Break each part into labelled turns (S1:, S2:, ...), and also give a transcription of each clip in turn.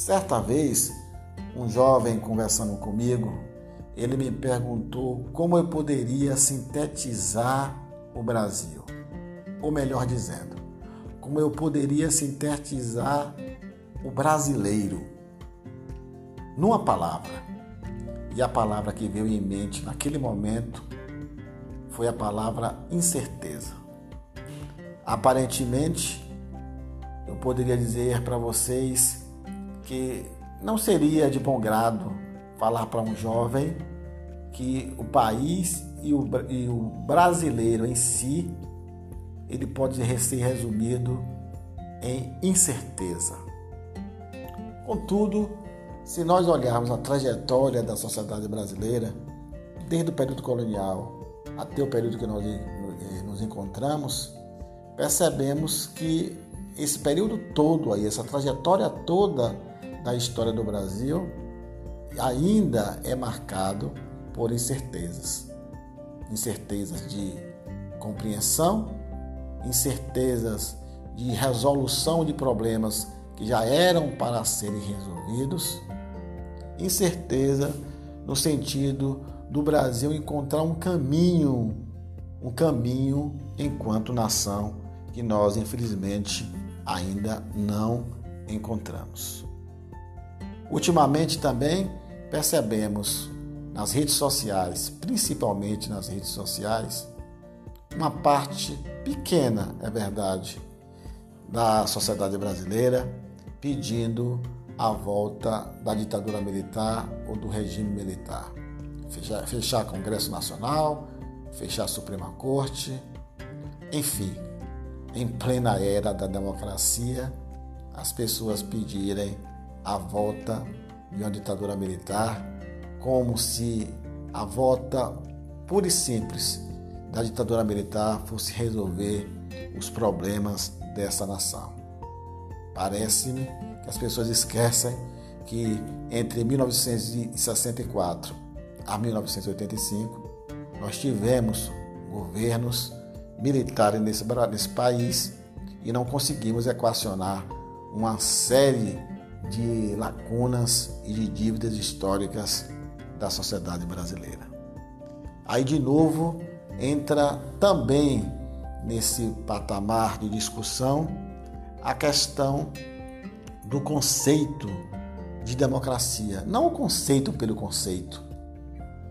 S1: Certa vez, um jovem conversando comigo, ele me perguntou como eu poderia sintetizar o Brasil. Ou melhor dizendo, como eu poderia sintetizar o brasileiro numa palavra. E a palavra que veio em mente naquele momento foi a palavra incerteza. Aparentemente, eu poderia dizer para vocês que não seria de bom grado falar para um jovem que o país e o, e o brasileiro em si ele pode ser resumido em incerteza. Contudo, se nós olharmos a trajetória da sociedade brasileira, desde o período colonial até o período que nós eh, nos encontramos, percebemos que esse período todo aí, essa trajetória toda da história do Brasil, ainda é marcado por incertezas. Incertezas de compreensão, incertezas de resolução de problemas que já eram para serem resolvidos, incerteza no sentido do Brasil encontrar um caminho, um caminho enquanto nação que nós infelizmente ainda não encontramos. Ultimamente também percebemos nas redes sociais, principalmente nas redes sociais, uma parte pequena, é verdade, da sociedade brasileira pedindo a volta da ditadura militar ou do regime militar. Fechar, fechar Congresso Nacional, fechar Suprema Corte, enfim, em plena era da democracia, as pessoas pedirem a volta de uma ditadura militar, como se a volta pura e simples da ditadura militar fosse resolver os problemas dessa nação. Parece-me que as pessoas esquecem que entre 1964 a 1985 nós tivemos governos militares nesse, nesse país e não conseguimos equacionar uma série de lacunas e de dívidas históricas da sociedade brasileira. Aí de novo entra também nesse patamar de discussão a questão do conceito de democracia, não o conceito pelo conceito,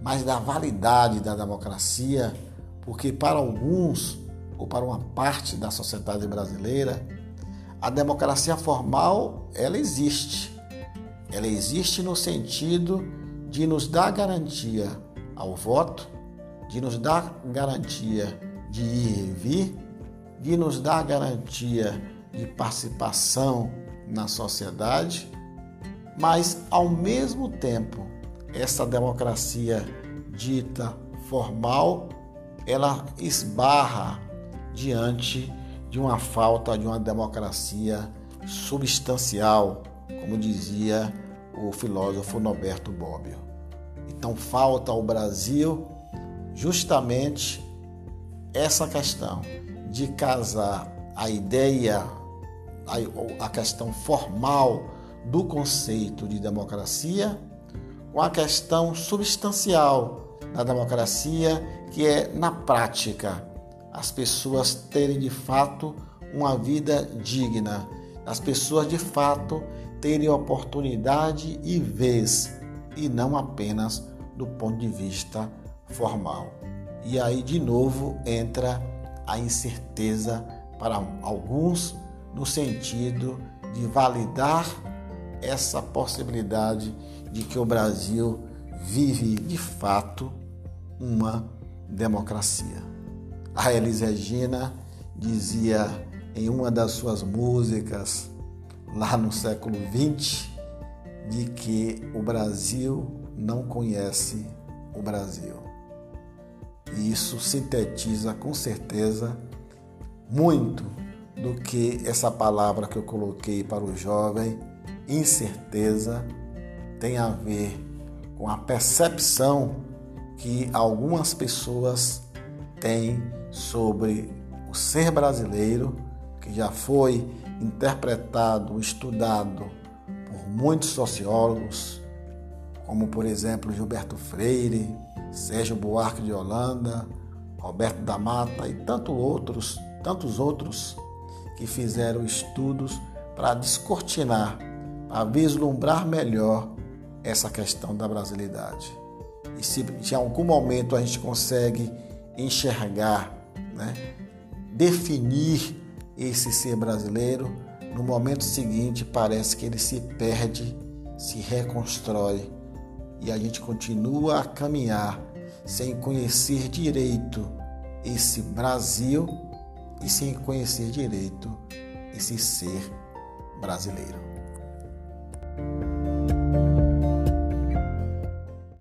S1: mas da validade da democracia, porque para alguns ou para uma parte da sociedade brasileira, a democracia formal ela existe. Ela existe no sentido de nos dar garantia ao voto, de nos dar garantia de ir e vir, de nos dar garantia de participação na sociedade, mas ao mesmo tempo, essa democracia dita formal, ela esbarra diante de uma falta de uma democracia substancial, como dizia o filósofo Norberto Bobbio. Então falta ao Brasil justamente essa questão de casar a ideia, a questão formal do conceito de democracia com a questão substancial da democracia, que é na prática as pessoas terem de fato uma vida digna, as pessoas de fato terem oportunidade e vez, e não apenas do ponto de vista formal. E aí de novo entra a incerteza para alguns no sentido de validar essa possibilidade de que o Brasil vive de fato uma democracia. A Elis Regina dizia em uma das suas músicas, lá no século XX, de que o Brasil não conhece o Brasil. E isso sintetiza com certeza muito do que essa palavra que eu coloquei para o jovem, incerteza, tem a ver com a percepção que algumas pessoas têm sobre o ser brasileiro, que já foi interpretado, estudado por muitos sociólogos, como por exemplo Gilberto Freire, Sérgio Buarque de Holanda, Roberto da Mata e tantos outros, tantos outros que fizeram estudos para descortinar, para vislumbrar melhor essa questão da brasilidade. E se em algum momento a gente consegue enxergar, né, definir esse ser brasileiro, no momento seguinte parece que ele se perde, se reconstrói e a gente continua a caminhar sem conhecer direito esse Brasil e sem conhecer direito esse ser brasileiro.